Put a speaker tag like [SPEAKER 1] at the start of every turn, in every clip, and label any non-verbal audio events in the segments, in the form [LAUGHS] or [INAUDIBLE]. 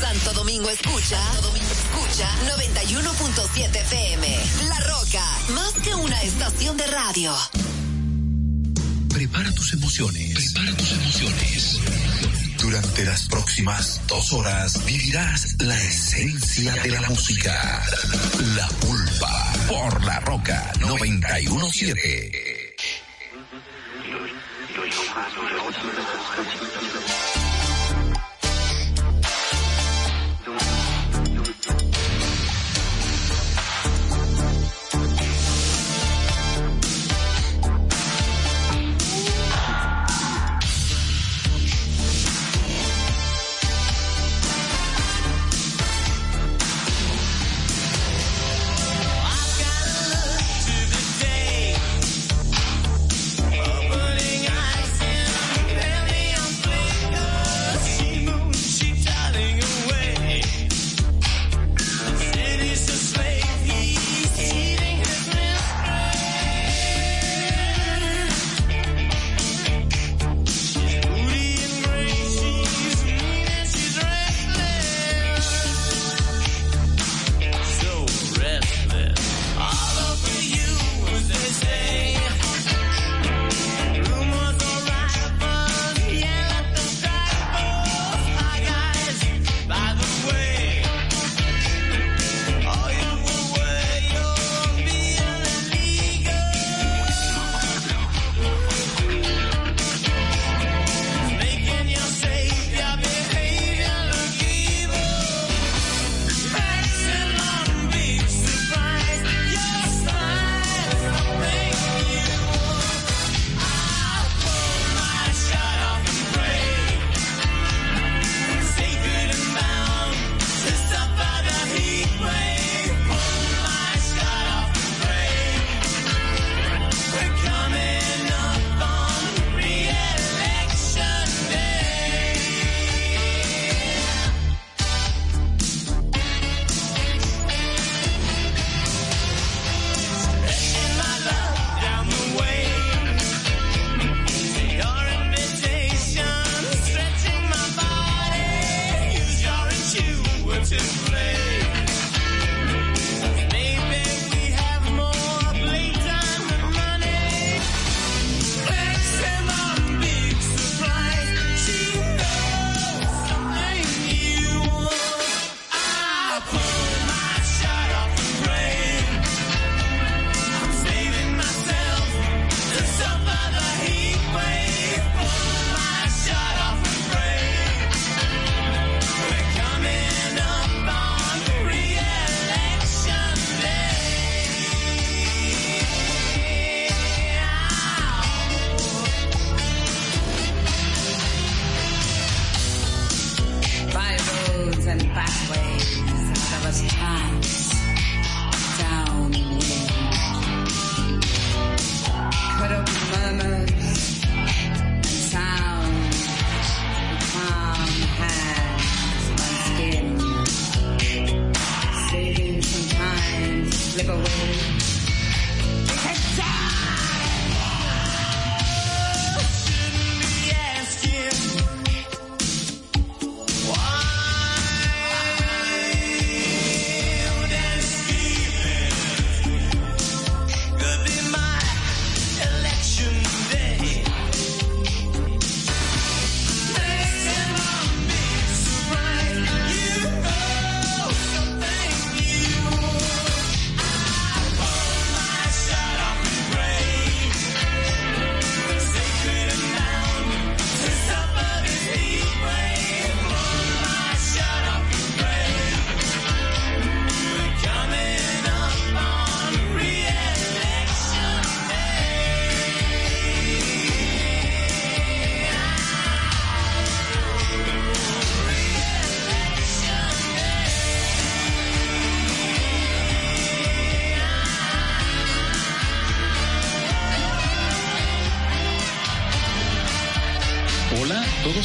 [SPEAKER 1] Santo Domingo escucha, Domingo escucha 91.7 FM. La Roca, más que una estación de radio.
[SPEAKER 2] Prepara tus emociones. Prepara tus emociones. Durante las próximas dos horas vivirás la esencia de la música. La pulpa por la roca 917.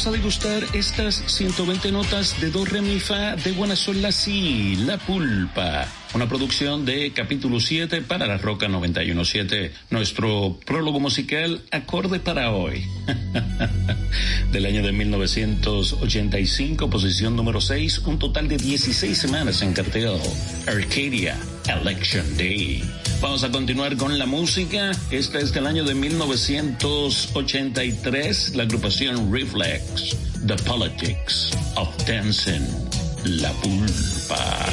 [SPEAKER 3] A degustar estas 120 notas de do, re, mi, fa de buena sol, la, si, la pulpa. Una producción de capítulo 7 para la Roca 917. Nuestro prólogo musical, acorde para hoy. [LAUGHS] Del año de 1985, posición número 6, un total de 16 semanas en cartel. Arcadia, Election Day. Vamos a continuar con la música. Esta es del año de 1983, la agrupación Reflex, The Politics of Dancing, La Pulpa.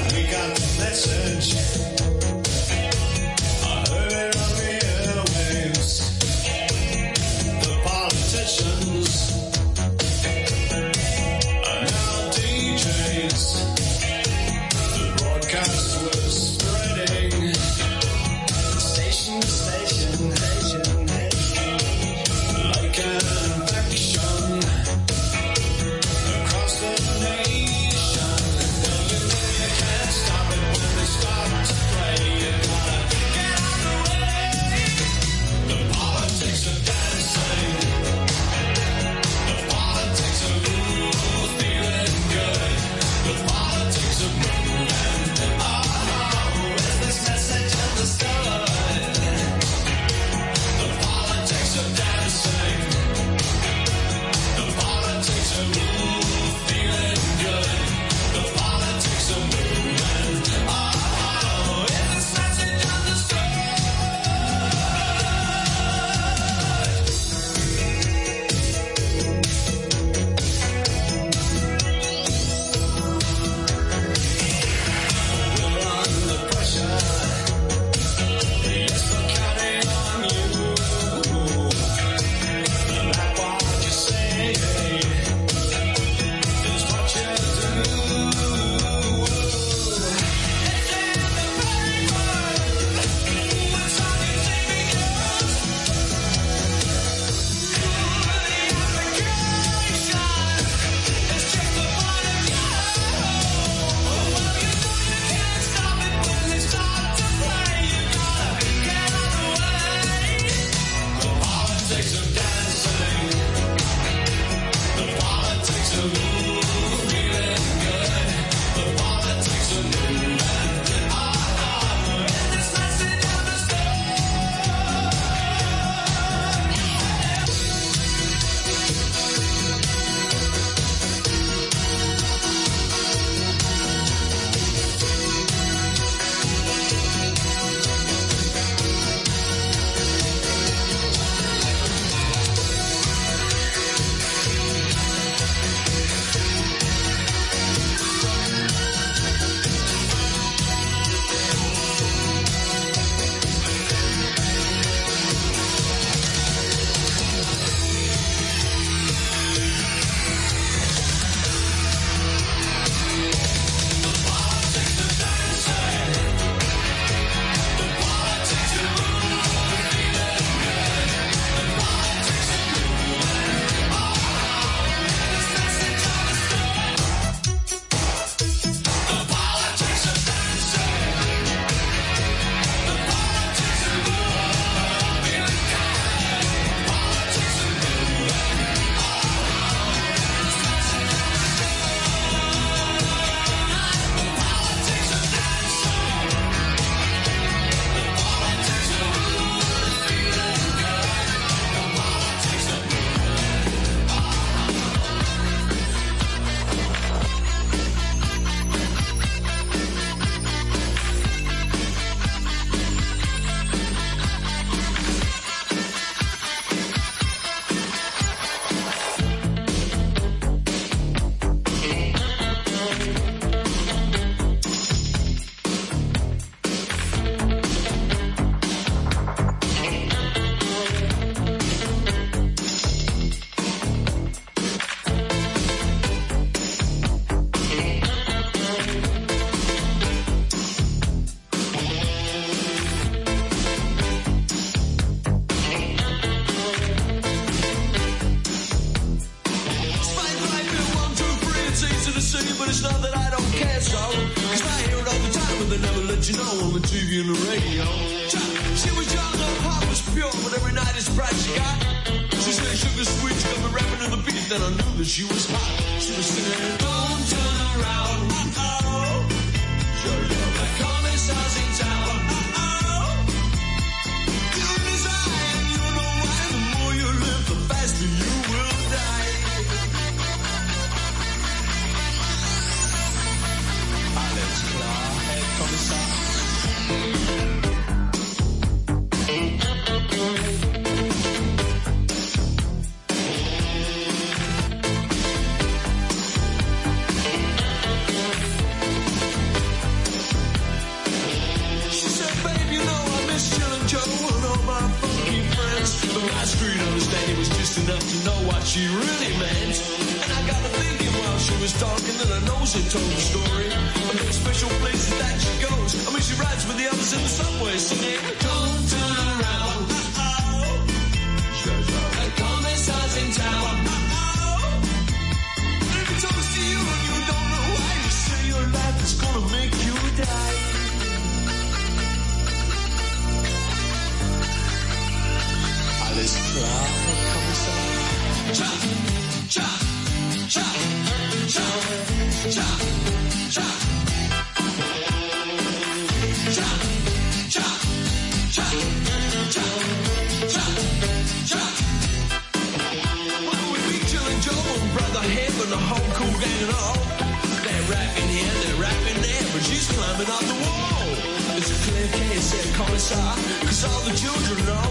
[SPEAKER 4] The children know.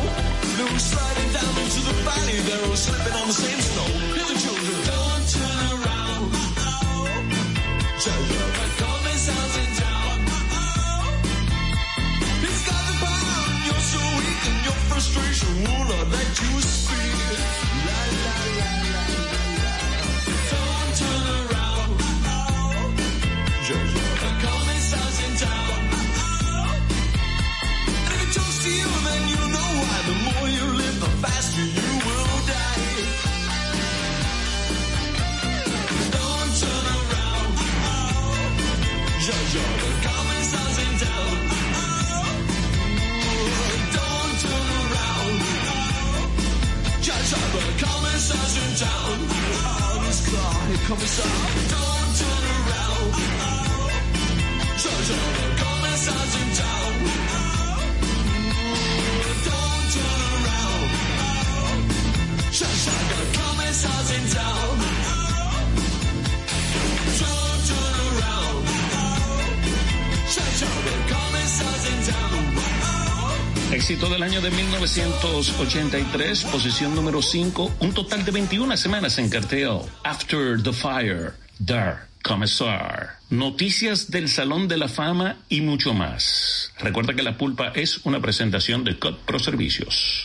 [SPEAKER 4] They were sliding down into the valley, they're all slipping on the same snow. Hear the children, down on his claw. Here comes up. Don't turn around. Turn, turn, come and sergeant down. Don't turn around. Shut, shut, come and sergeant down.
[SPEAKER 5] Éxito del año de 1983, posición número 5, un total de 21 semanas en cartel. After the Fire, Dark Commissar. Noticias del Salón de la Fama y mucho más. Recuerda que La Pulpa es una presentación de COD Pro Servicios.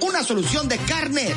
[SPEAKER 6] Una solución de Carnet.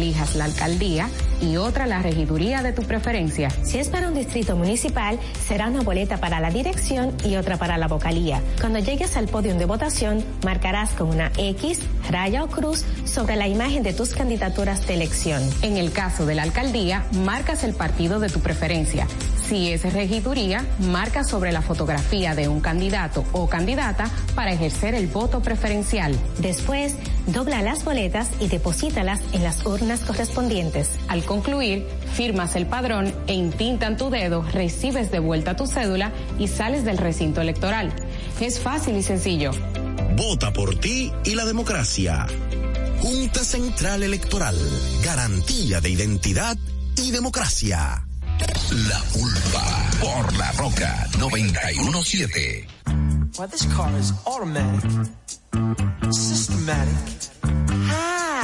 [SPEAKER 7] elijas la alcaldía y otra la regiduría de tu preferencia.
[SPEAKER 8] Si es para un distrito municipal, será una boleta para la dirección y otra para la vocalía. Cuando llegues al podio de votación, marcarás con una X, raya o cruz sobre la imagen de tus candidaturas de elección.
[SPEAKER 7] En el caso de la alcaldía, marcas el partido de tu preferencia. Si es regiduría, marca sobre la fotografía de un candidato o candidata para ejercer el voto preferencial.
[SPEAKER 8] Después, dobla las boletas y deposítalas en las urnas correspondientes.
[SPEAKER 7] Al concluir, firmas el padrón e intintan tu dedo, recibes de vuelta tu cédula y sales del recinto electoral. Es fácil y sencillo.
[SPEAKER 9] Vota por ti y la democracia. Junta Central Electoral. Garantía de identidad y democracia.
[SPEAKER 2] La pulpa por la roca 917.
[SPEAKER 10] Well, this car is automatic, systematic,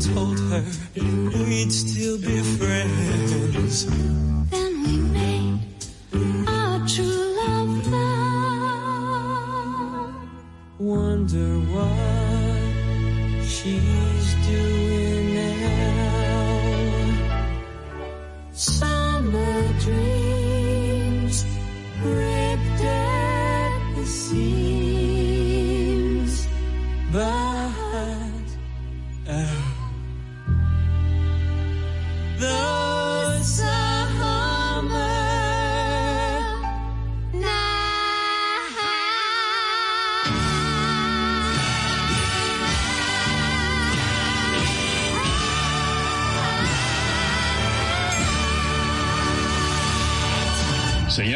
[SPEAKER 11] told her we'd still be friends.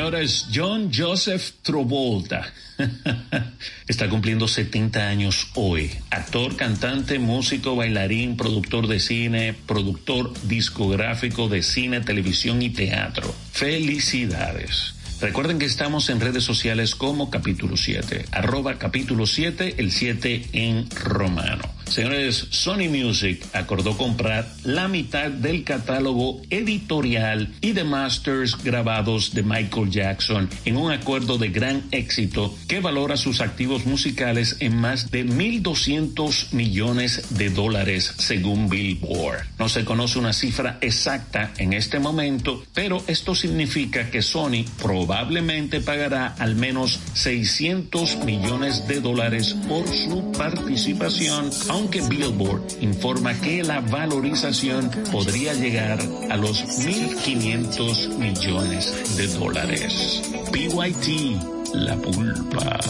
[SPEAKER 5] Señores, John Joseph Travolta [LAUGHS] está cumpliendo 70 años hoy. Actor, cantante, músico, bailarín, productor de cine, productor discográfico de cine, televisión y teatro. Felicidades. Recuerden que estamos en redes sociales como capítulo 7, arroba capítulo 7, el 7 en romano. Señores, Sony Music acordó comprar la mitad del catálogo editorial y de masters grabados de Michael Jackson en un acuerdo de gran éxito que valora sus activos musicales en más de 1.200 millones de dólares según Billboard. No se conoce una cifra exacta en este momento, pero esto significa que Sony probablemente pagará al menos 600 millones de dólares por su participación Billboard informa que la valorización podría llegar a los 1.500 millones de dólares. PYT, la pulpa.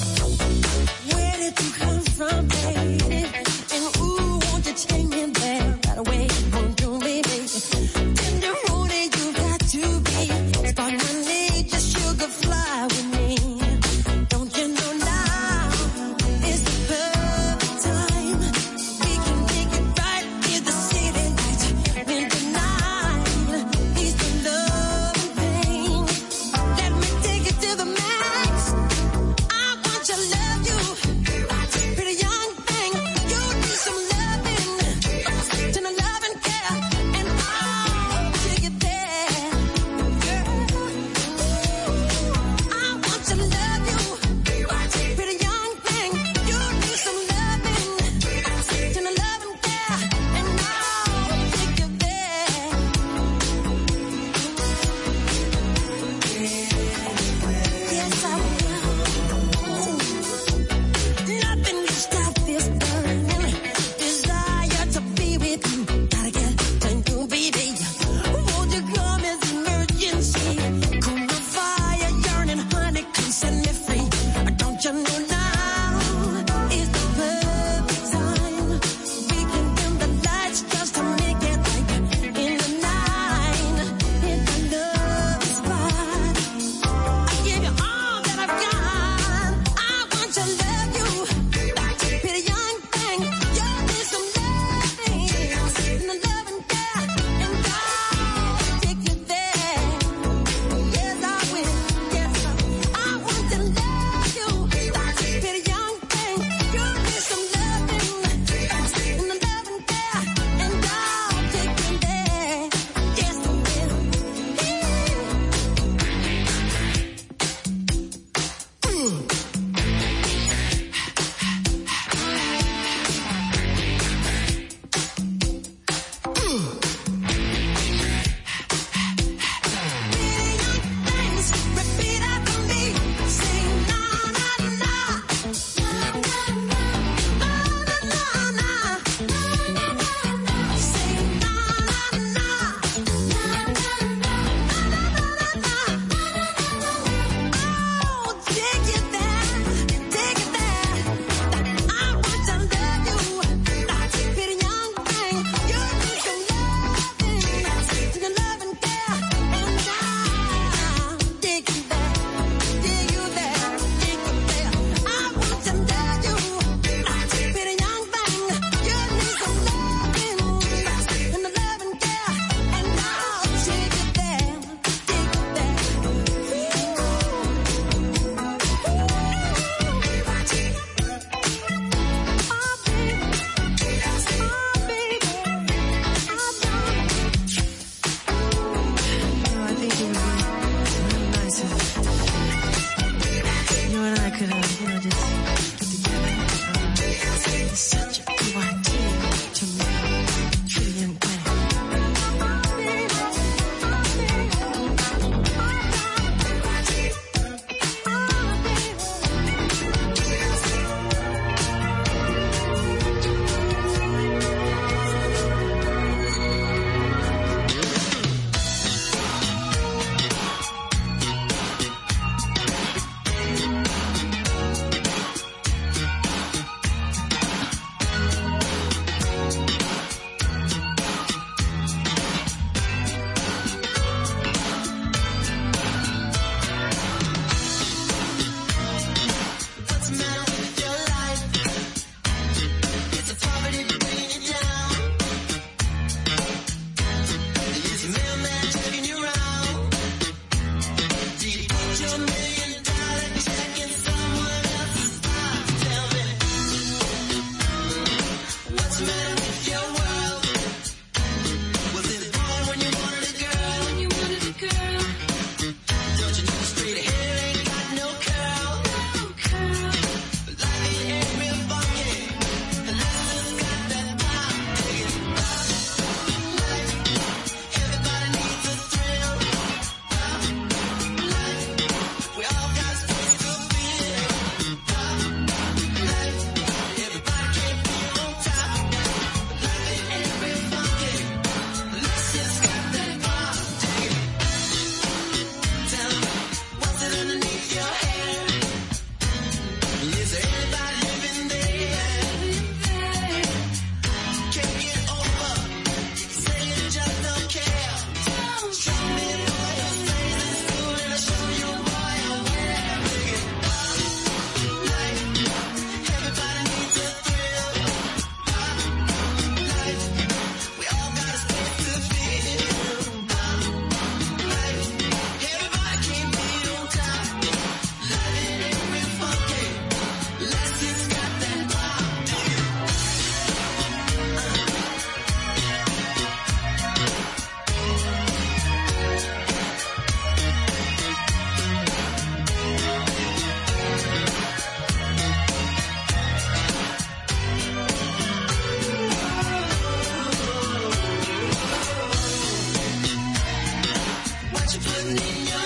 [SPEAKER 11] got you putting in
[SPEAKER 5] your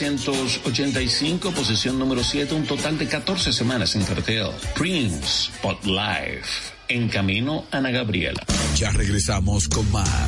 [SPEAKER 5] 1985, posición número 7, un total de 14 semanas en cartel. Prince, Pot Life, en camino Ana Gabriela.
[SPEAKER 2] Ya regresamos con más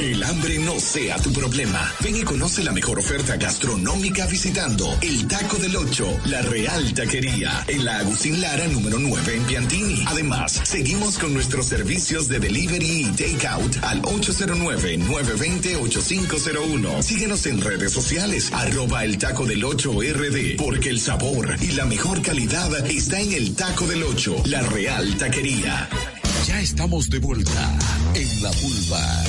[SPEAKER 12] El hambre no sea tu problema. Ven y conoce la mejor oferta gastronómica visitando el Taco del Ocho, la Real Taquería, en la Agustín Lara número 9 en Piantini. Además, seguimos con nuestros servicios de delivery y takeout al 809-920-8501. Síguenos en redes sociales, arroba el Taco del Ocho RD, porque el sabor y la mejor calidad está en el Taco del Ocho, la Real Taquería.
[SPEAKER 2] Ya estamos de vuelta en la Pulpa.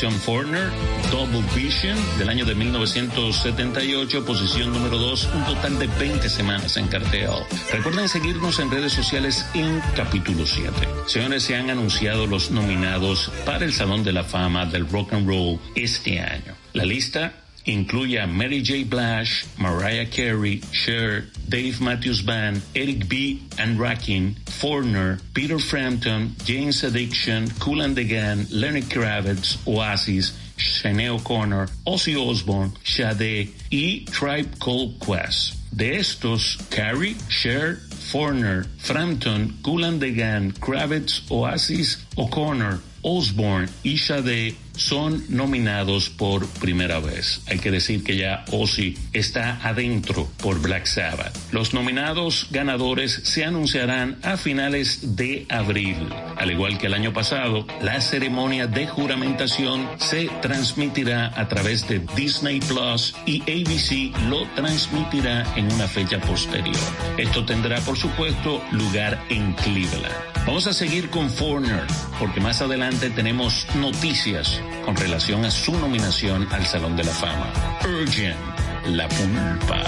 [SPEAKER 5] La agrupación Foreigner, Double Vision, del año de 1978, posición número 2, un total de 20 semanas en cartel. Recuerden seguirnos en redes sociales en capítulo 7. Señores, se han anunciado los nominados para el Salón de la Fama del Rock and Roll este año. La lista incluye a Mary J. Blige, Mariah Carey, Cher, Dave Matthews Band, Eric B. and Rakim, Foreigner, Peter Frampton, James Addiction, Cool and Lenny Kravitz, Oasis, Shanae O'Connor, Ozzy Osbourne, Sade y Tribe Called Quest. De estos, Carrie, Cher, Foreigner, Frampton, Cool and Kravitz, Oasis, O'Connor, Osborne y Sade son nominados por primera vez. Hay que decir que ya Ozzy está adentro por Black Sabbath. Los nominados ganadores se anunciarán a finales de abril. Al igual que el año pasado, la ceremonia de juramentación se transmitirá a través de Disney Plus y ABC lo transmitirá en una fecha posterior. Esto tendrá, por supuesto, lugar en Cleveland. Vamos a seguir con Foreigner, porque más adelante tenemos noticias con relación a su nominación al Salón de la Fama. Urgent, La Pulpa.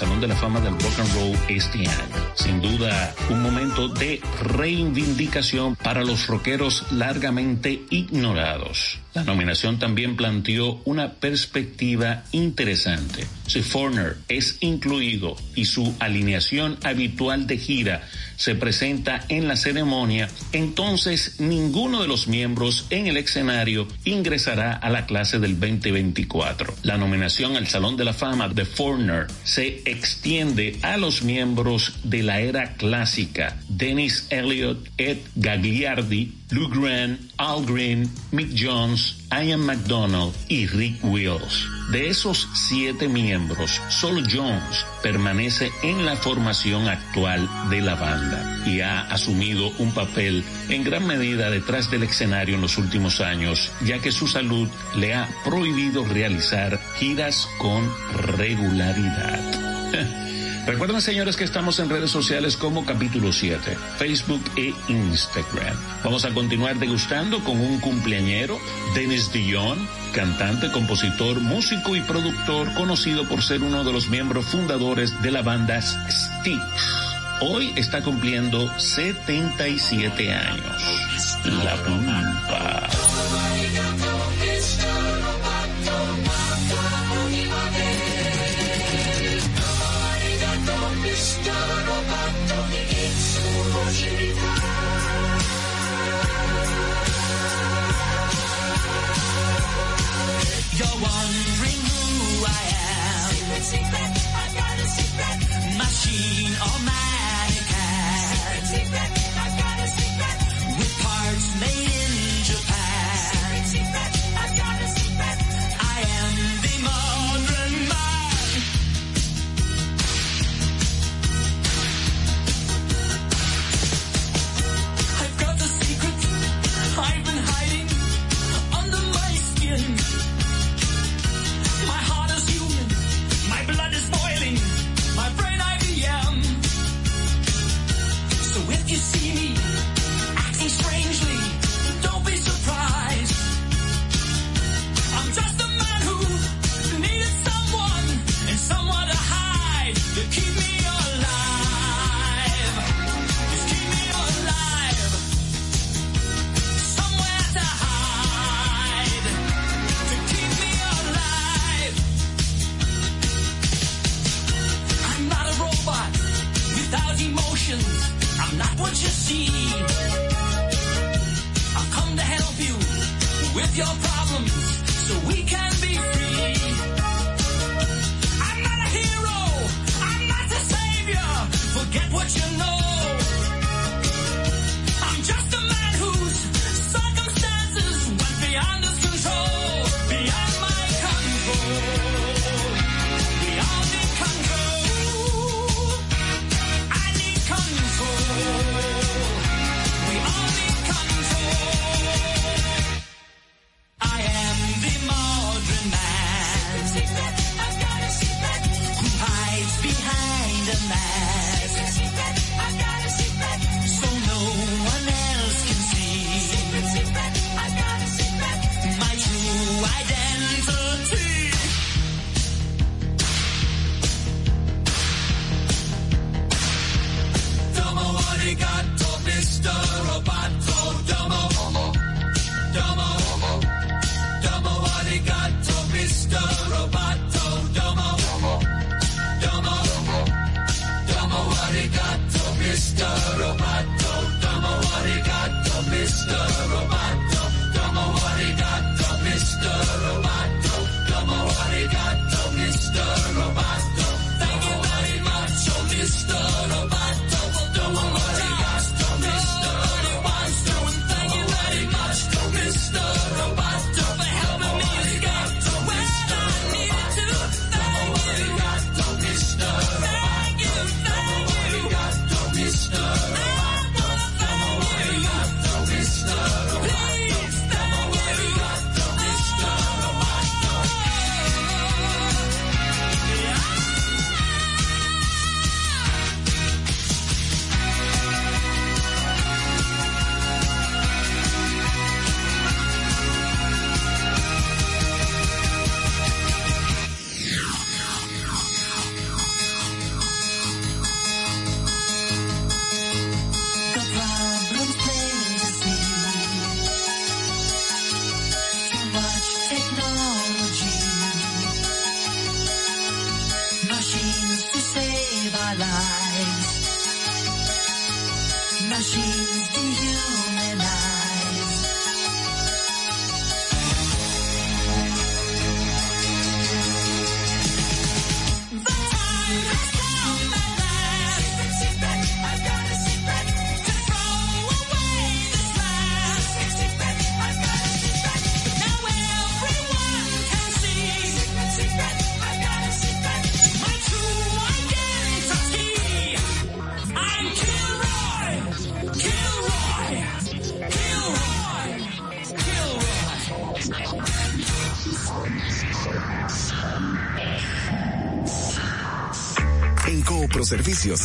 [SPEAKER 5] Salón de la Fama del Rock and Roll este año. Sin duda, un momento de reivindicación para los rockeros largamente ignorados. La nominación también planteó una perspectiva interesante. Si Foreigner es incluido y su alineación habitual de gira se presenta en la ceremonia, entonces ninguno de los miembros en el escenario ingresará a la clase del 2024. La nominación al Salón de la Fama de Foreigner se extiende a los miembros de la era clásica, Dennis Elliott, Ed Gagliardi, Lou Grant, Al Green, Mick Jones, Ian McDonald y Rick Wills. De esos siete miembros, solo Jones permanece en la formación actual de la banda y ha asumido un papel en gran medida detrás del escenario en los últimos años, ya que su salud le ha prohibido realizar giras con regularidad. [LAUGHS] Recuerden, señores, que estamos en redes sociales como Capítulo 7, Facebook e Instagram. Vamos a continuar degustando con un cumpleañero, Dennis Dion, cantante, compositor, músico y productor, conocido por ser uno de los miembros fundadores de la banda Styx. Hoy está cumpliendo 77 años. La Pulpa.
[SPEAKER 13] Secret, I've got a secret. Machine or mannequin. Your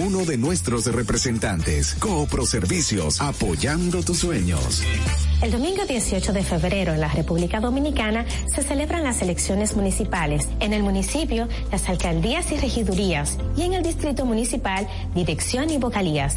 [SPEAKER 12] uno de nuestros representantes. Coopro Servicios, apoyando tus sueños.
[SPEAKER 8] El domingo 18 de febrero en la República Dominicana se celebran las elecciones municipales. En el municipio, las alcaldías y regidurías. Y en el distrito municipal, dirección y vocalías.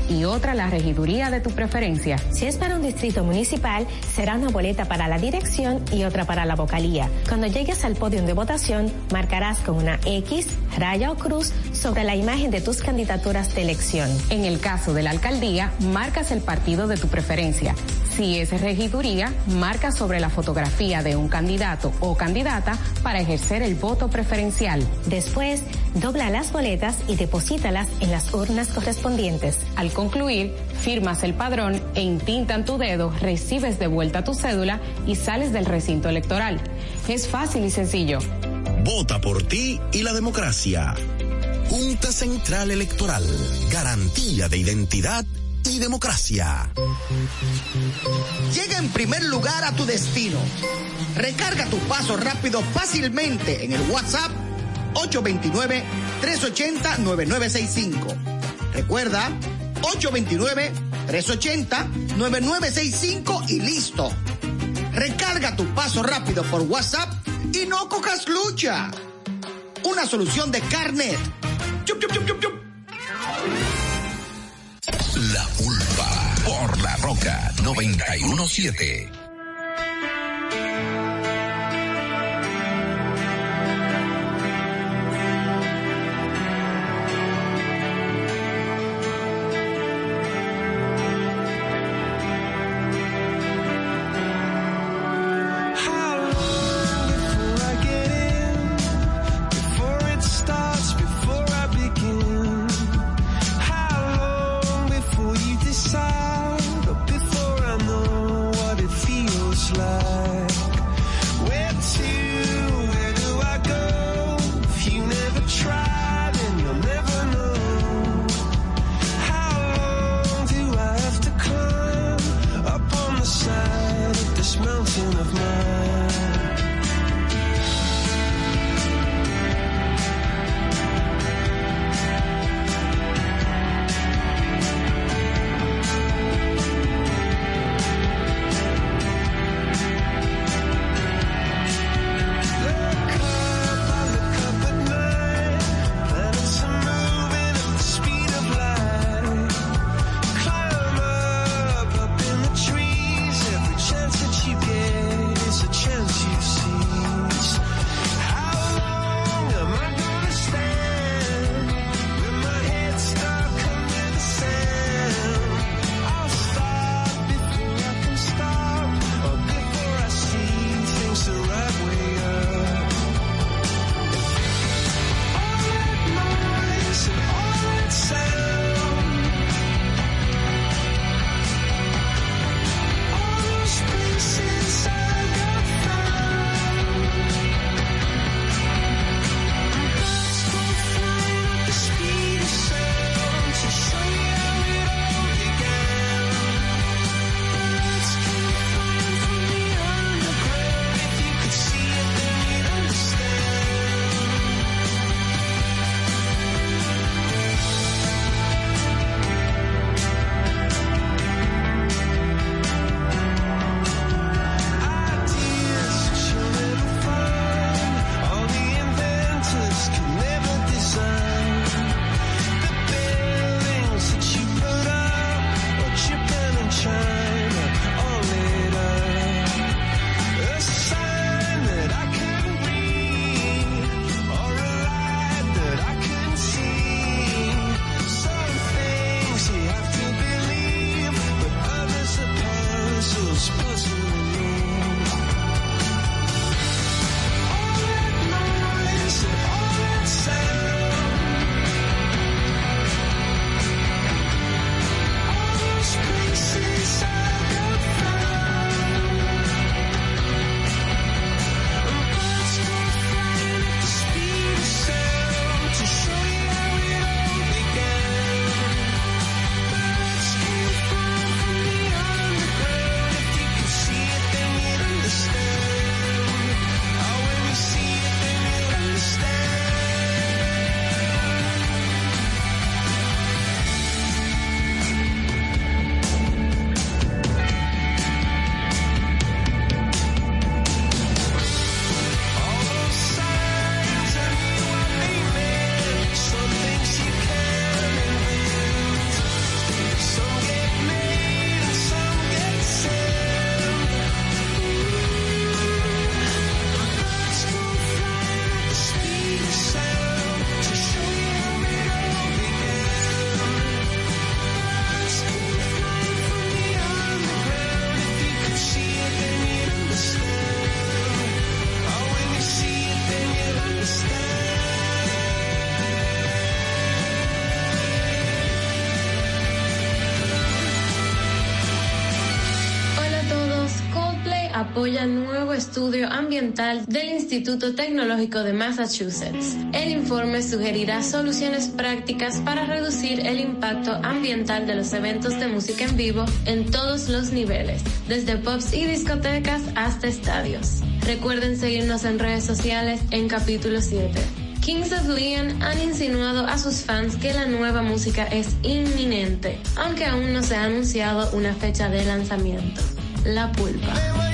[SPEAKER 7] y otra la regiduría de tu preferencia.
[SPEAKER 8] Si es para un distrito municipal, será una boleta para la dirección y otra para la vocalía. Cuando llegues al podio de votación, marcarás con una X, raya o cruz sobre la imagen de tus candidaturas de elección.
[SPEAKER 7] En el caso de la alcaldía, marcas el partido de tu preferencia. Si es regiduría, marca sobre la fotografía de un candidato o candidata para ejercer el voto preferencial.
[SPEAKER 8] Después, dobla las boletas y deposítalas en las urnas correspondientes.
[SPEAKER 7] Al concluir, firmas el padrón e intintan tu dedo, recibes de vuelta tu cédula y sales del recinto electoral. Es fácil y sencillo.
[SPEAKER 9] Vota por ti y la democracia. Junta Central Electoral. Garantía de identidad y democracia.
[SPEAKER 6] Llega en primer lugar a tu destino. Recarga tu paso rápido fácilmente en el WhatsApp 829-380-9965. Recuerda, 829-380-9965 y listo. Recarga tu paso rápido por WhatsApp y no cojas lucha. Una solución de Carnet. Chup, chup, chup.
[SPEAKER 2] La Pulpa por La Roca 917.
[SPEAKER 4] Apoya nuevo estudio ambiental del Instituto Tecnológico de Massachusetts. El informe sugerirá soluciones prácticas para reducir el impacto ambiental de los eventos de música en vivo en todos los niveles, desde pubs y discotecas hasta estadios. Recuerden seguirnos en redes sociales en capítulo 7. Kings of Leon han insinuado a sus fans que la nueva música es inminente, aunque aún no se ha anunciado una fecha de lanzamiento. La pulpa.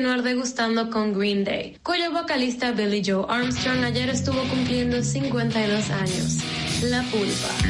[SPEAKER 4] Continuar degustando con Green Day, cuyo vocalista Billy Joe Armstrong ayer estuvo cumpliendo 52 años. La pulpa.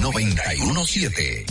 [SPEAKER 2] 917.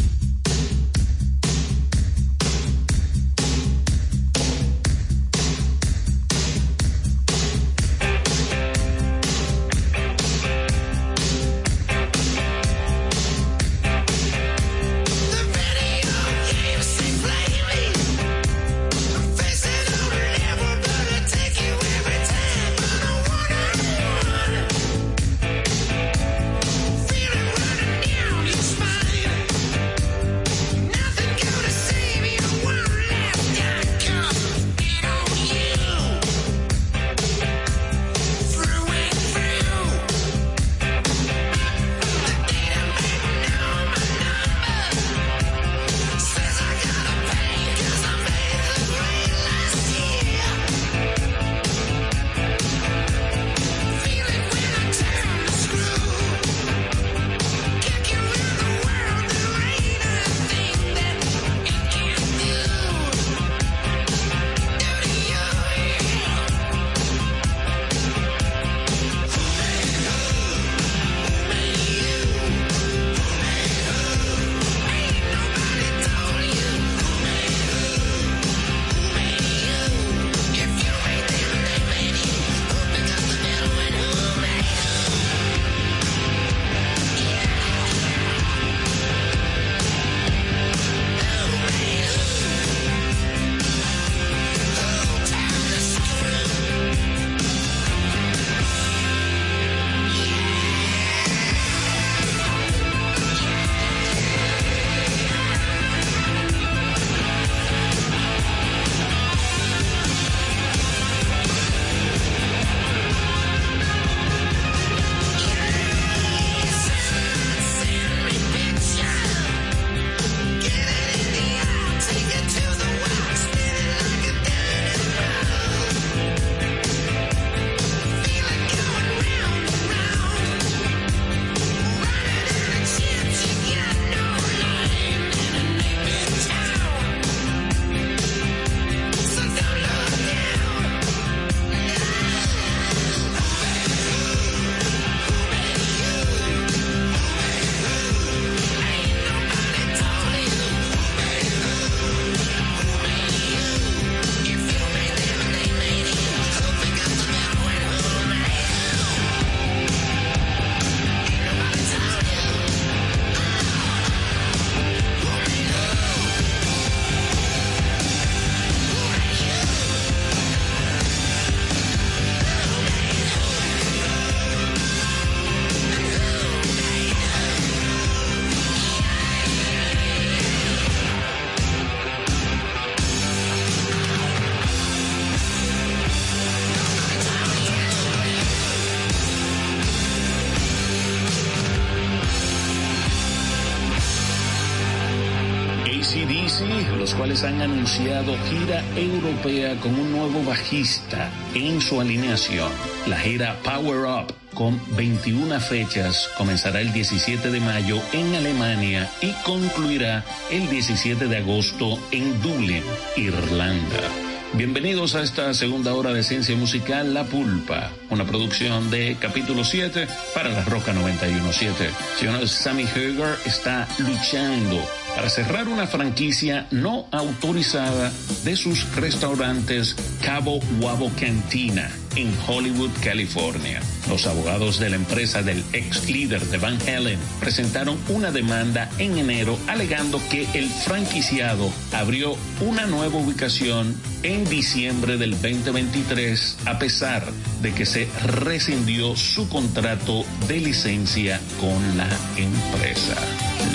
[SPEAKER 5] Cuales han anunciado gira europea con un nuevo bajista en su alineación. La gira Power Up con 21 fechas comenzará el 17 de mayo en Alemania y concluirá el 17 de agosto en Dublín, Irlanda. Bienvenidos a esta segunda hora de ciencia musical La Pulpa, una producción de capítulo 7 para la Roca 917. Señor Sammy Hagar está luchando para cerrar una franquicia no autorizada de sus restaurantes Cabo Wabo Cantina en Hollywood, California. Los abogados de la empresa del ex líder de Van Halen presentaron una demanda en enero alegando que el franquiciado abrió una nueva ubicación en diciembre del 2023 a pesar de que se rescindió su contrato de licencia con la empresa.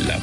[SPEAKER 5] La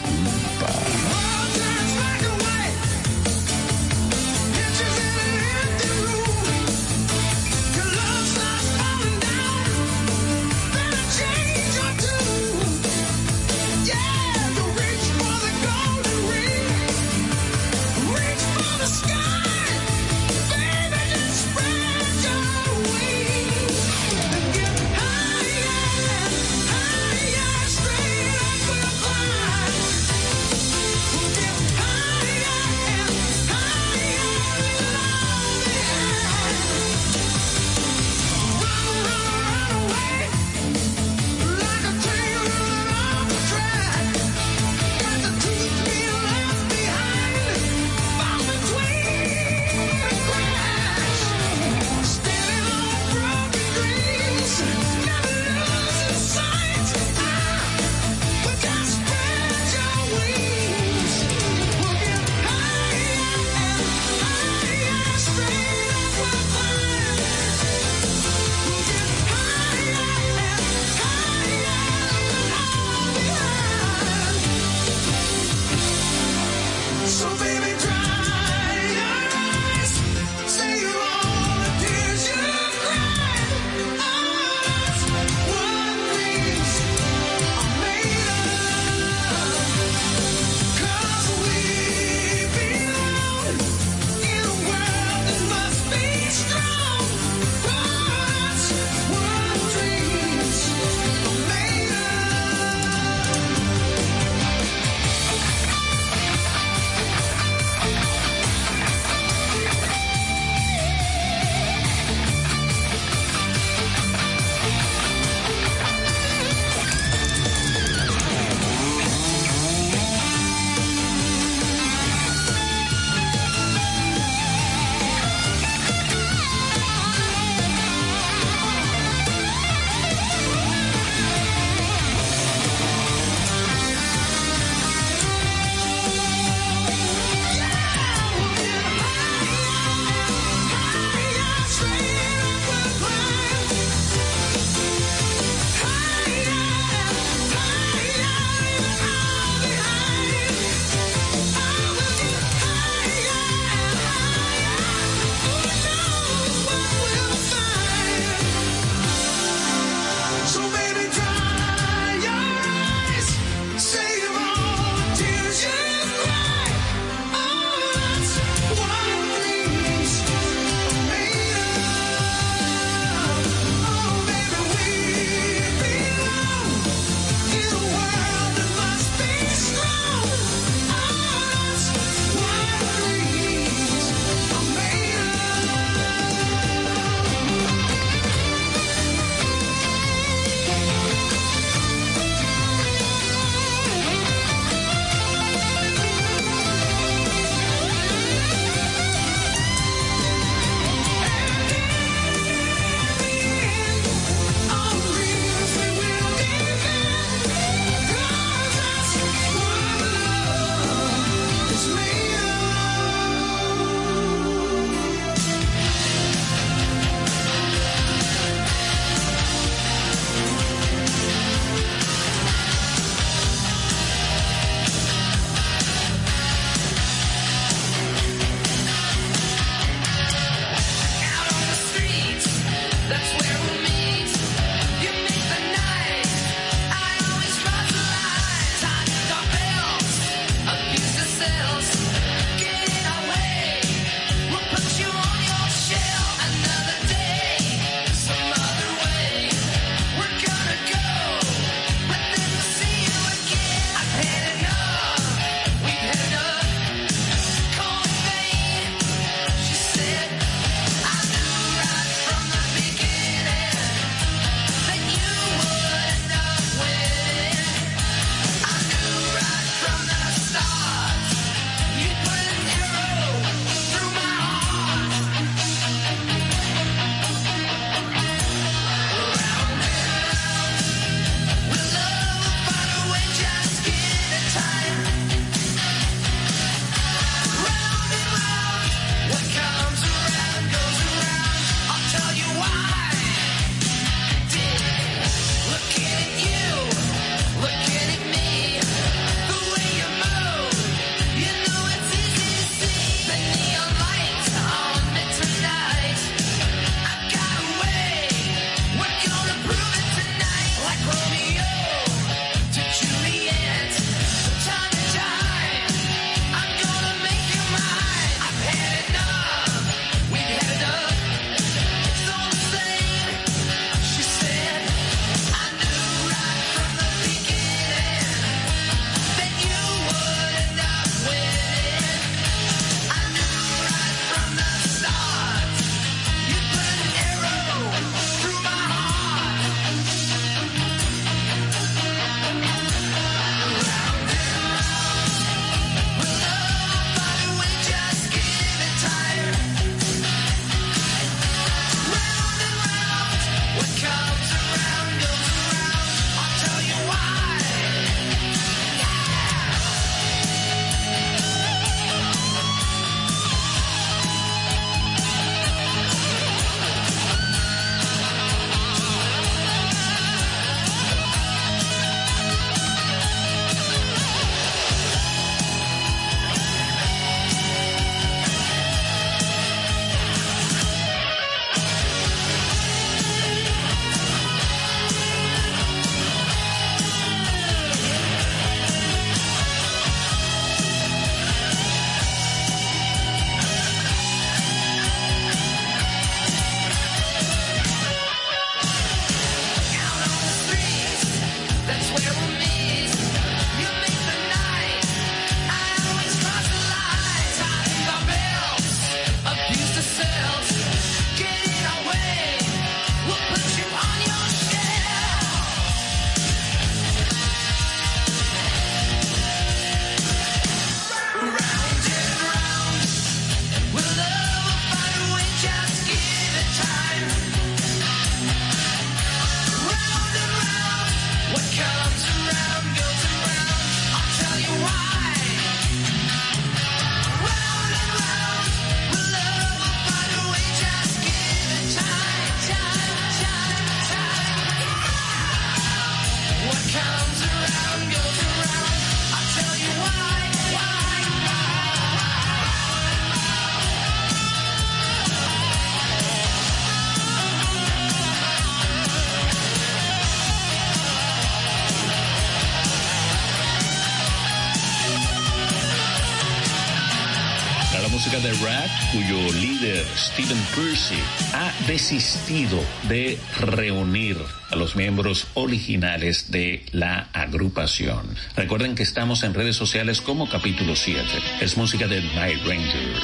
[SPEAKER 14] Percy ha desistido de reunir a los miembros originales de la agrupación. Recuerden que estamos en redes sociales como capítulo 7. Es música de Night Ranger,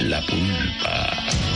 [SPEAKER 14] La Pulpa.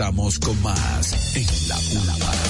[SPEAKER 15] regresamos con más en la Una Pulpa.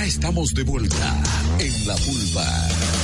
[SPEAKER 2] Ya estamos de vuelta en la pulpa.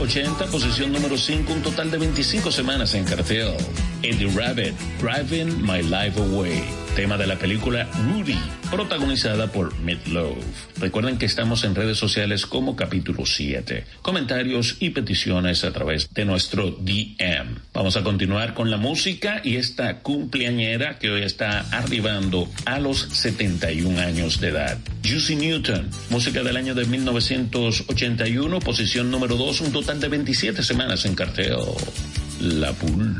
[SPEAKER 5] 80 posición número 5, un total de 25 semanas en cartel. Eddie Rabbit, Driving My Life Away, tema de la película Rudy, protagonizada por Midlove. Recuerden que estamos en redes sociales como capítulo 7. Comentarios y peticiones a través de nuestro DM. Vamos a continuar con la música y esta cumpleañera que hoy está arribando a los 71 años de edad. Juicy Newton, música del año de 1981, posición número 2, un total de 27 semanas en cartel. La
[SPEAKER 4] Pool.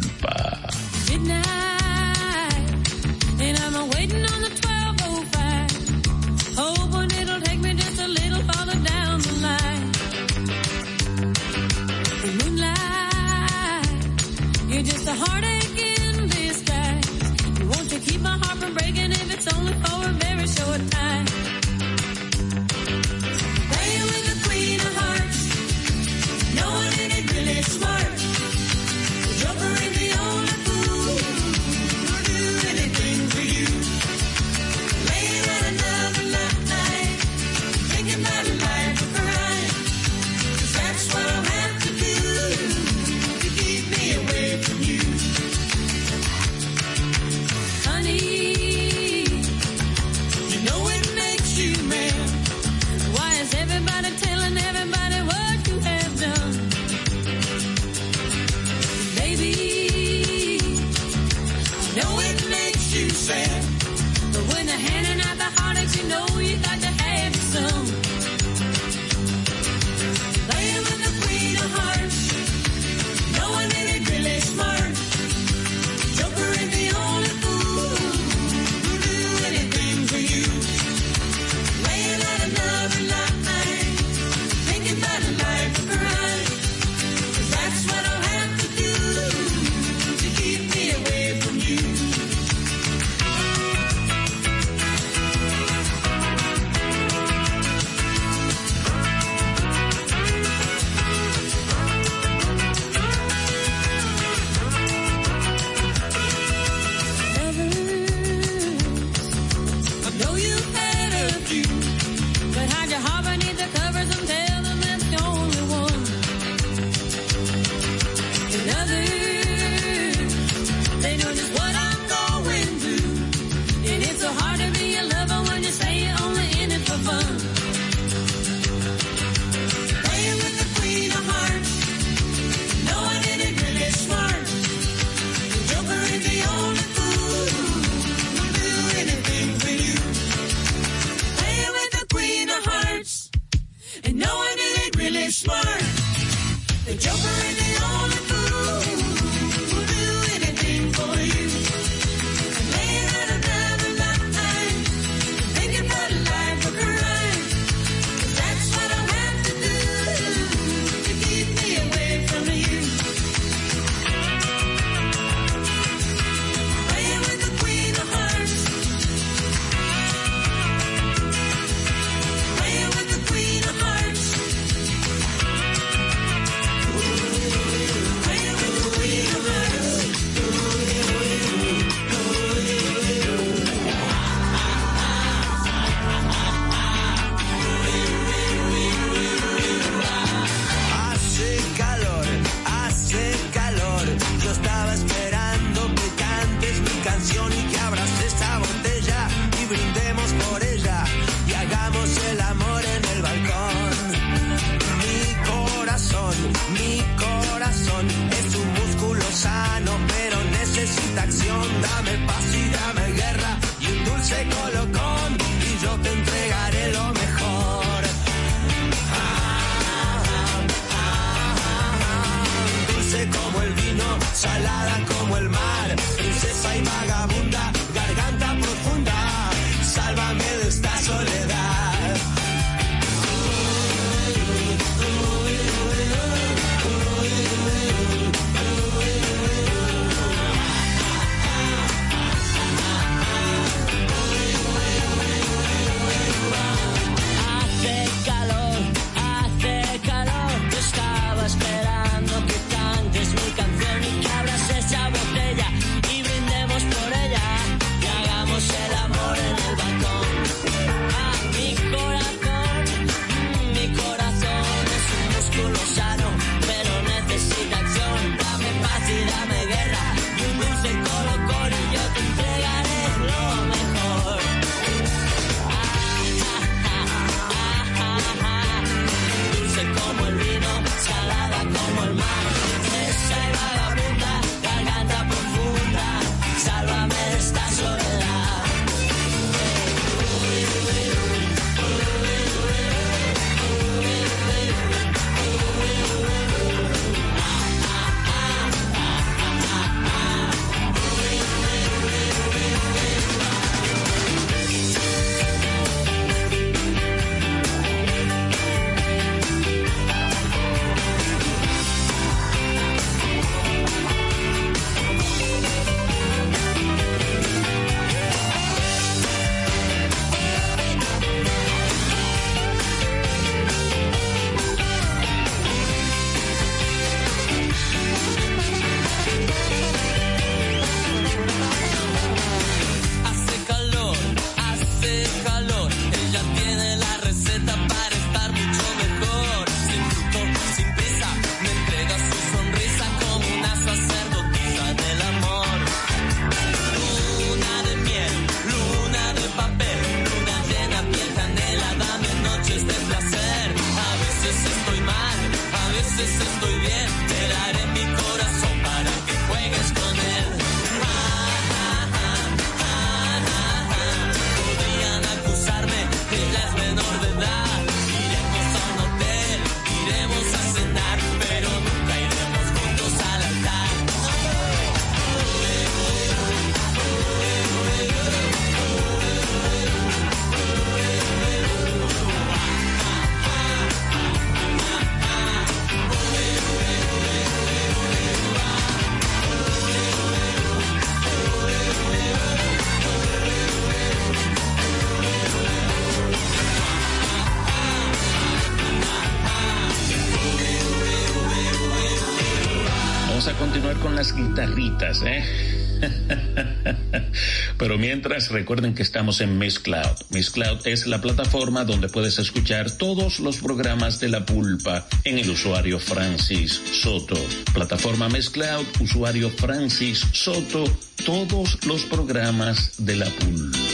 [SPEAKER 4] recuerden que estamos en Miss Cloud. Miss Cloud es la plataforma donde puedes escuchar todos los programas de La Pulpa en el usuario Francis Soto. Plataforma Miss Cloud, usuario Francis Soto, todos los programas de La Pulpa.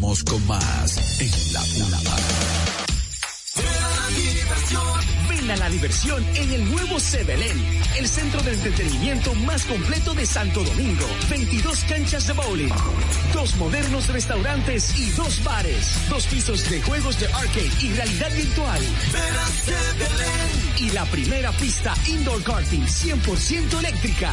[SPEAKER 16] con
[SPEAKER 15] más en la
[SPEAKER 17] una a la diversión en el nuevo Sebelén, el centro de entretenimiento más completo de Santo Domingo. 22 canchas de bowling, dos modernos restaurantes y dos bares, dos pisos de juegos de arcade y realidad virtual. Y la primera pista indoor karting 100% eléctrica.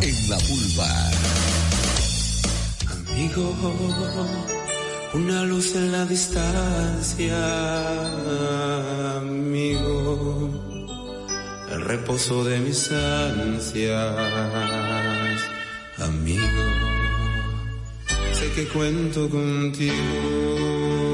[SPEAKER 2] en la vulva.
[SPEAKER 4] Amigo, una luz en la distancia, amigo, el reposo de mis ansias, amigo, sé que cuento contigo.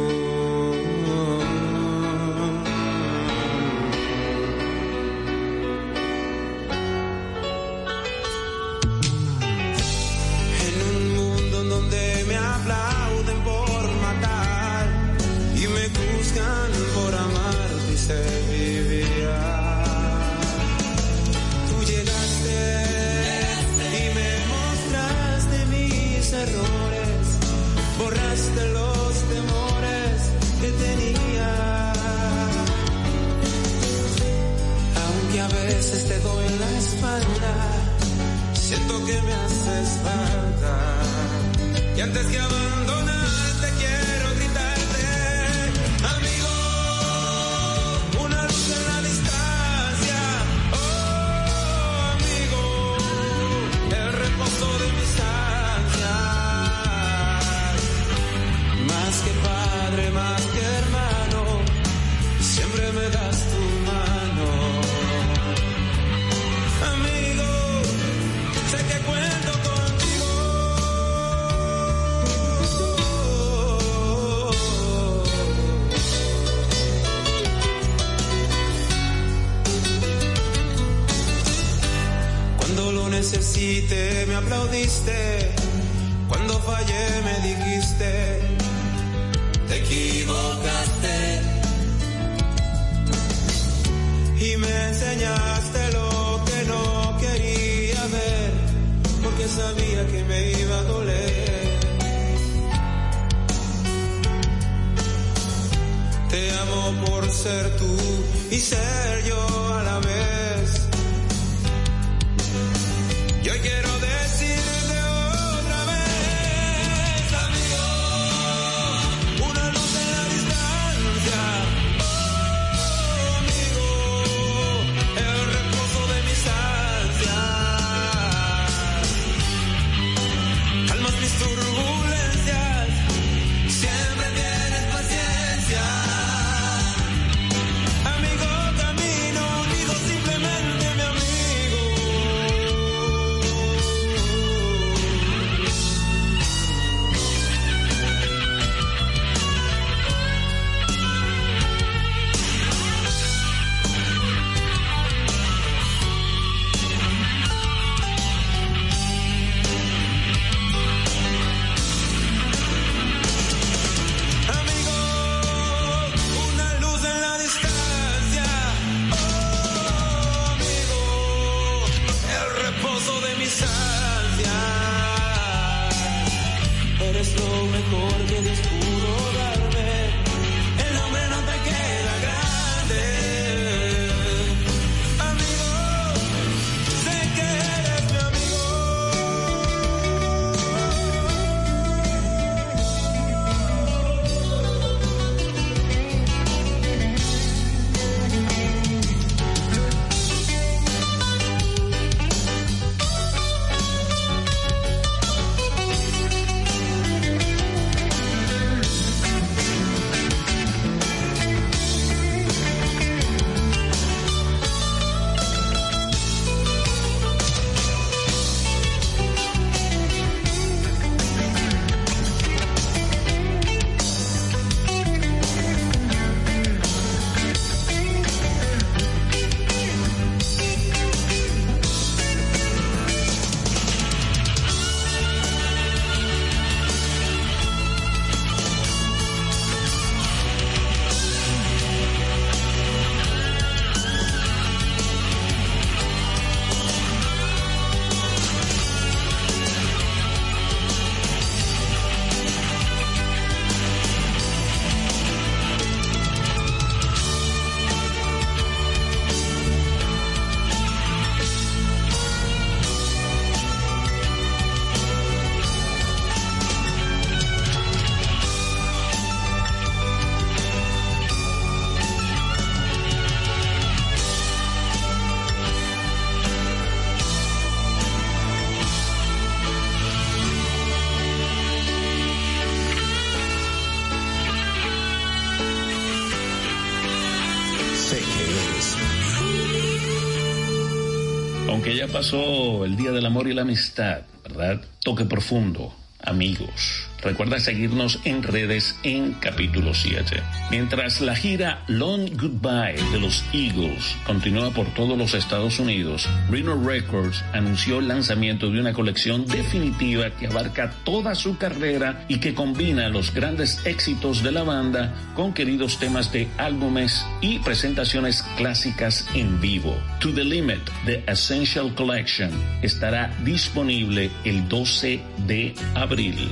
[SPEAKER 5] Día del Amor y la Amistad, ¿verdad? Toque profundo, amigos. Recuerda seguirnos en redes en capítulo 7. Mientras la gira Long Goodbye de los Eagles continúa por todos los Estados Unidos, Reno Records anunció el lanzamiento de una colección definitiva que abarca toda su carrera y que combina los grandes éxitos de la banda con queridos temas de álbumes y presentaciones clásicas en vivo. To the Limit, The Essential Collection, estará disponible el 12 de abril.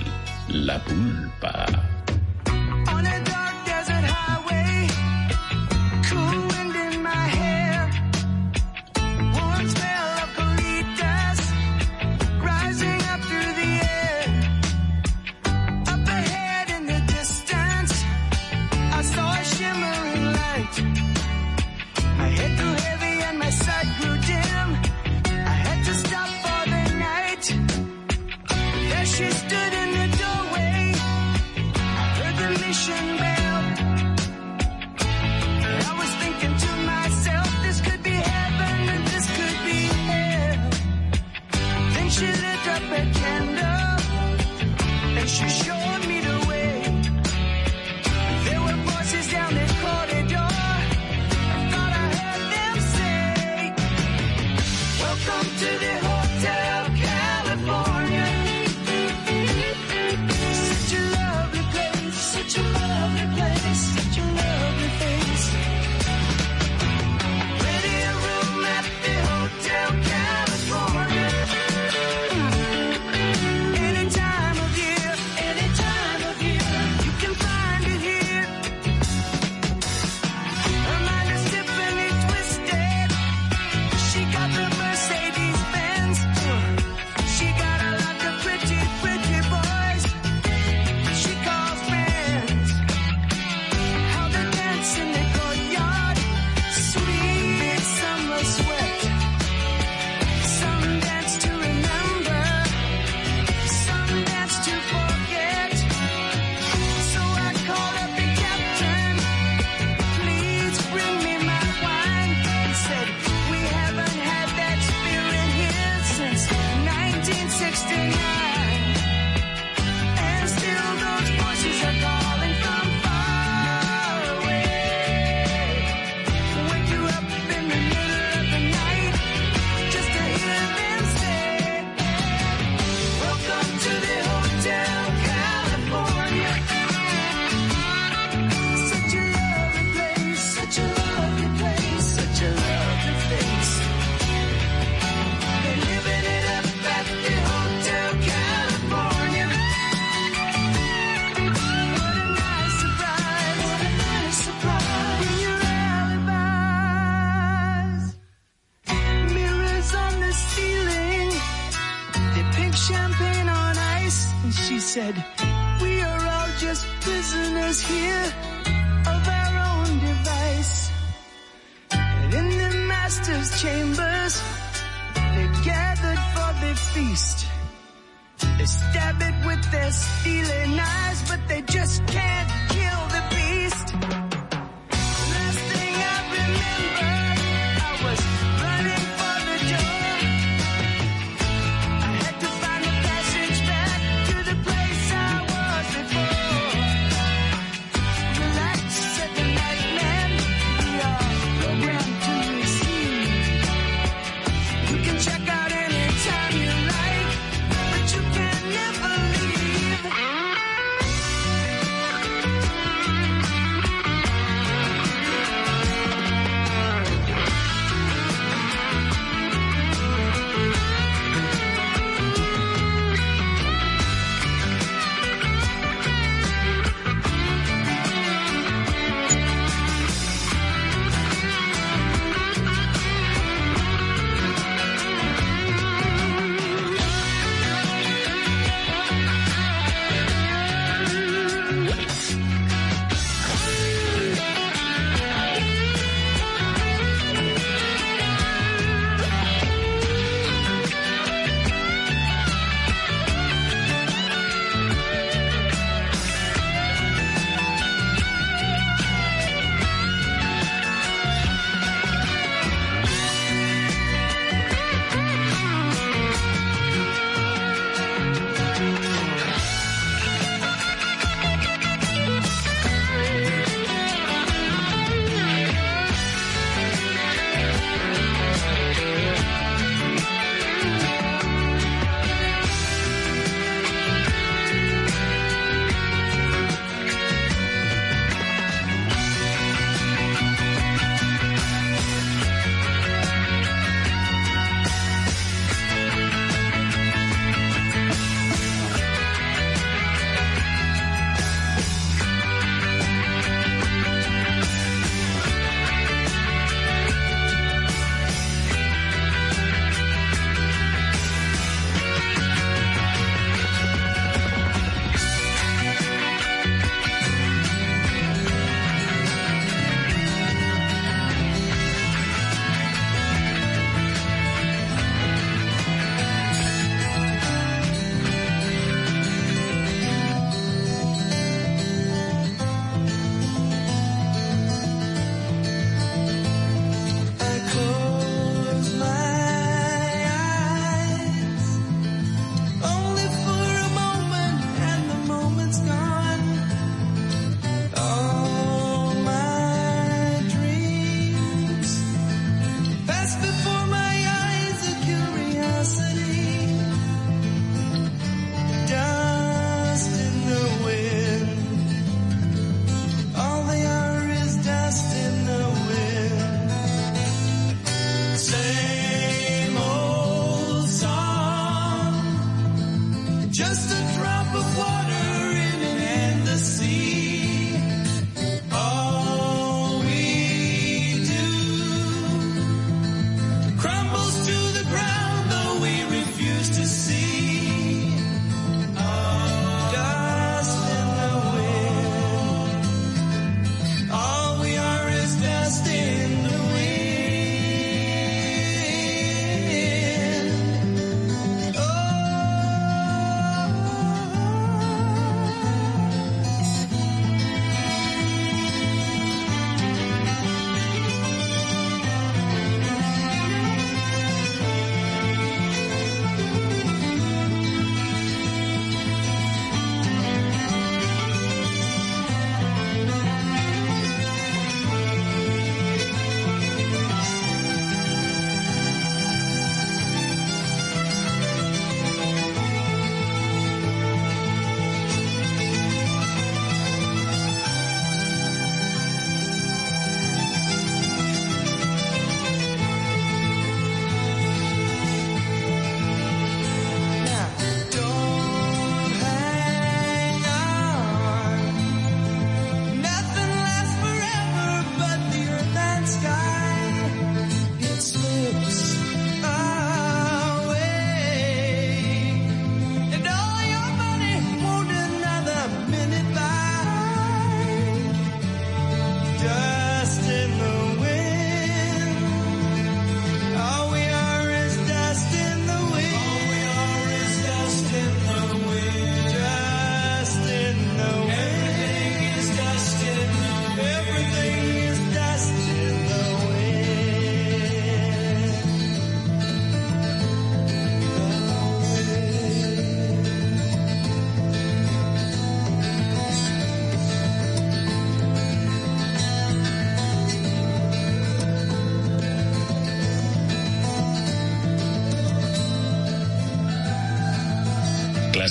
[SPEAKER 5] La Pulpa.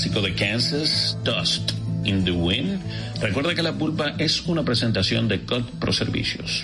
[SPEAKER 5] Clásico Kansas, Dust in the Wind. Recuerda que la pulpa es una presentación de COD Pro Servicios.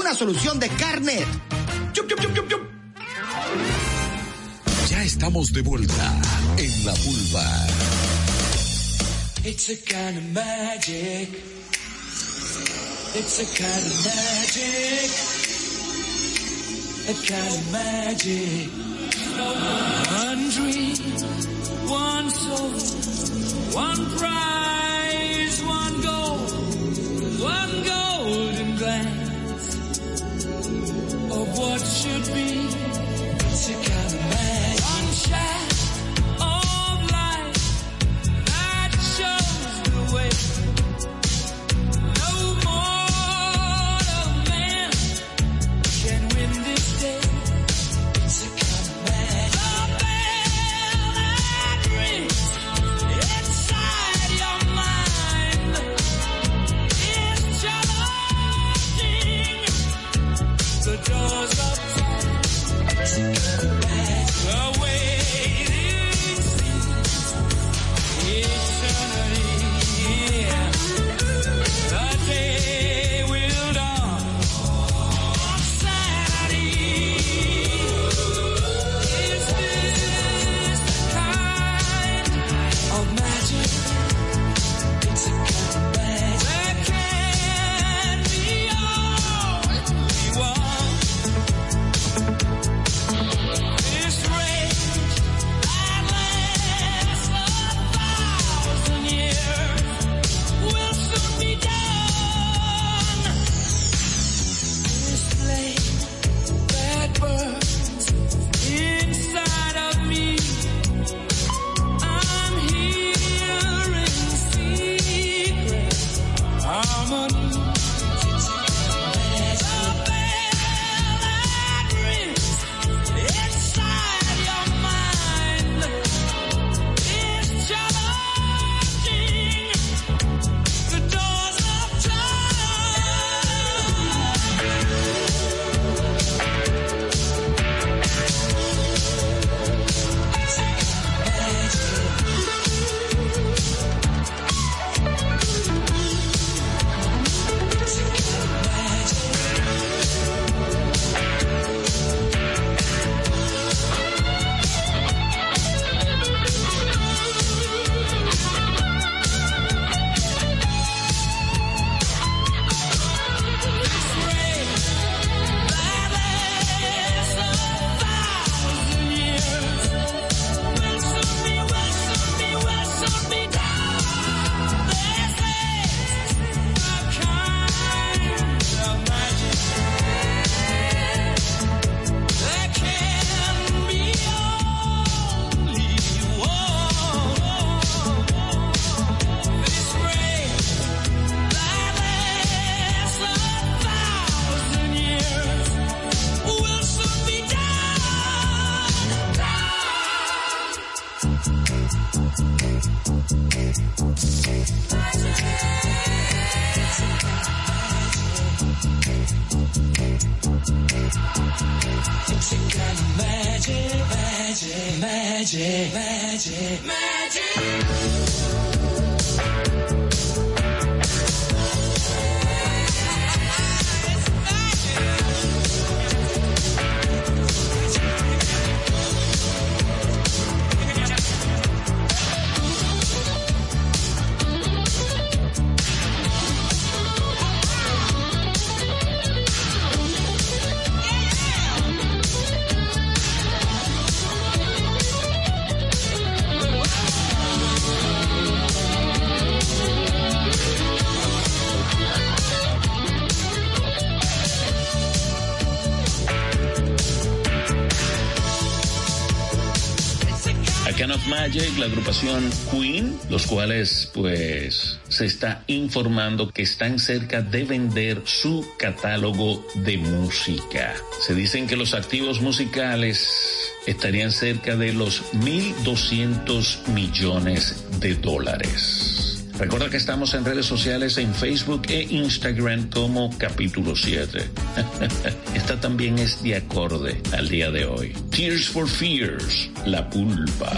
[SPEAKER 6] Una solución de Carnet. Chup, chup, chup, chup, chup.
[SPEAKER 2] Ya estamos de vuelta en la vulva.
[SPEAKER 13] It's a kind of magic. It's a kind of magic. A kind of magic. One dream, one soul, one prize, one goal,
[SPEAKER 5] la agrupación Queen, los cuales pues se está informando que están cerca de vender su catálogo de música. Se dicen que los activos musicales estarían cerca de los 1.200 millones de dólares. Recuerda que estamos en redes sociales en Facebook e Instagram como capítulo 7. [LAUGHS] Esta también es de acorde al día de hoy. Tears for Fears, la pulpa.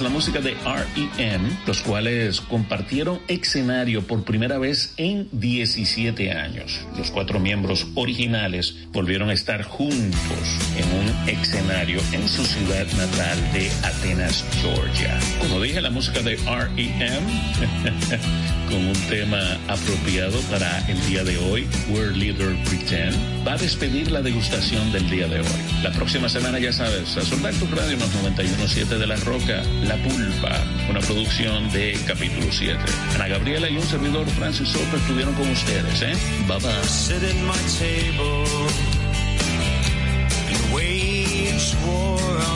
[SPEAKER 5] La música de REM, los cuales compartieron escenario por primera vez en 17 años. Los cuatro miembros originales volvieron a estar juntos escenario en su ciudad natal de Atenas, Georgia. Como dije, la música de REM, [LAUGHS] con un tema apropiado para el día de hoy, World Leader Pretend, va a despedir la degustación del día de hoy. La próxima semana, ya sabes, a soldar tu radio en los 91.7 de La Roca, La Pulpa, una producción de Capítulo 7. Ana Gabriela y un servidor, Francis Soto, estuvieron con ustedes, ¿eh? Bye bye.
[SPEAKER 18] and
[SPEAKER 4] swore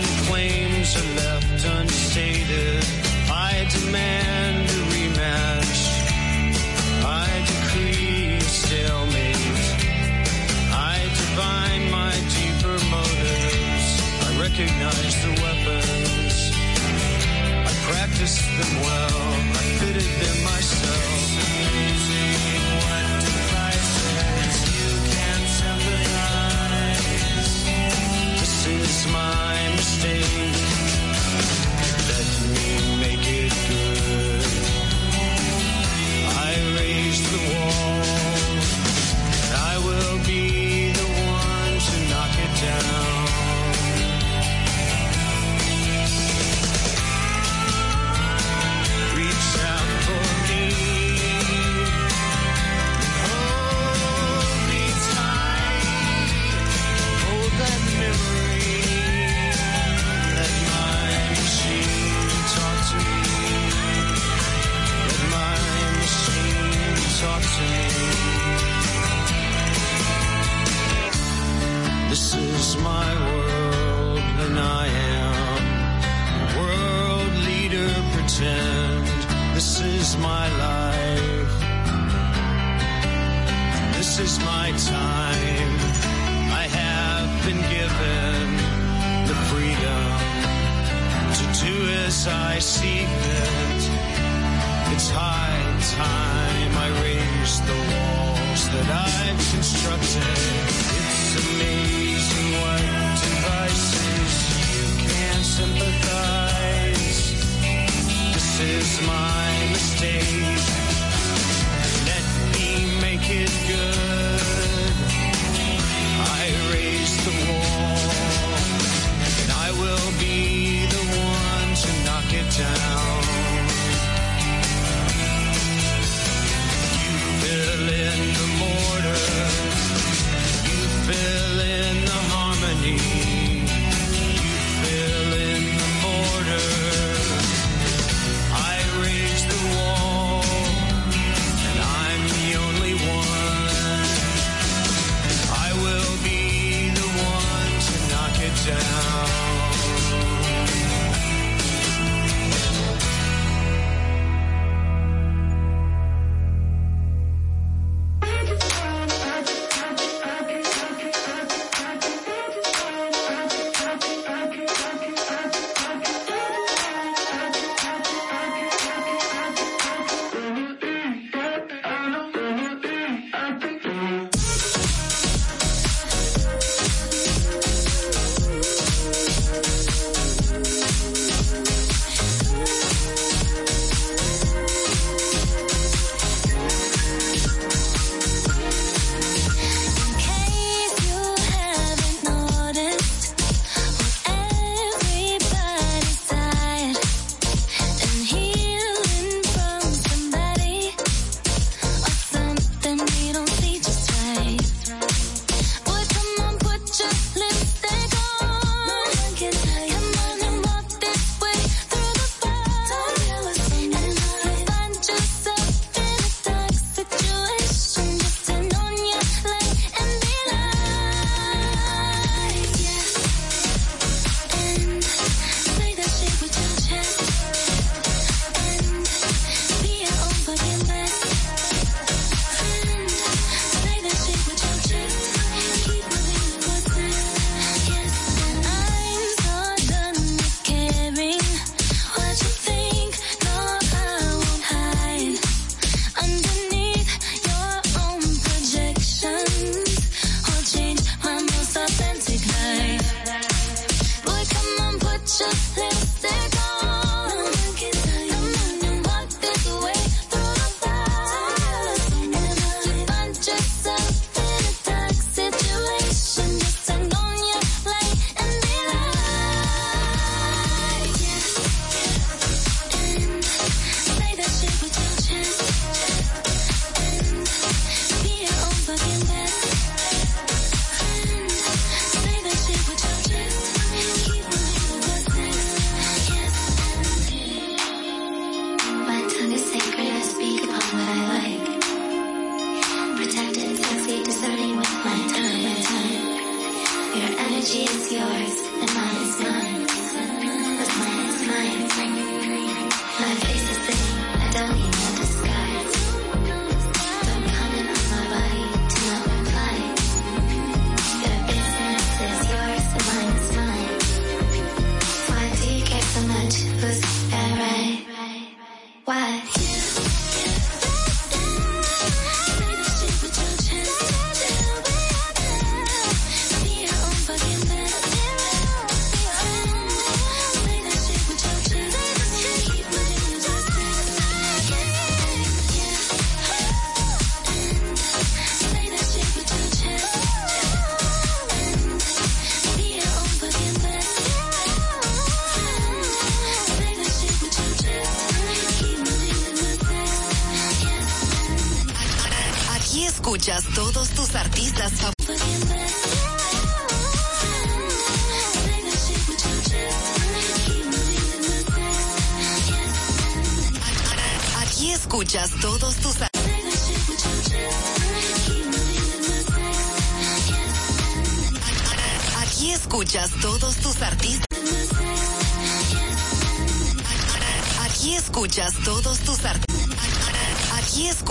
[SPEAKER 4] than well.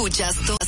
[SPEAKER 1] Escuchas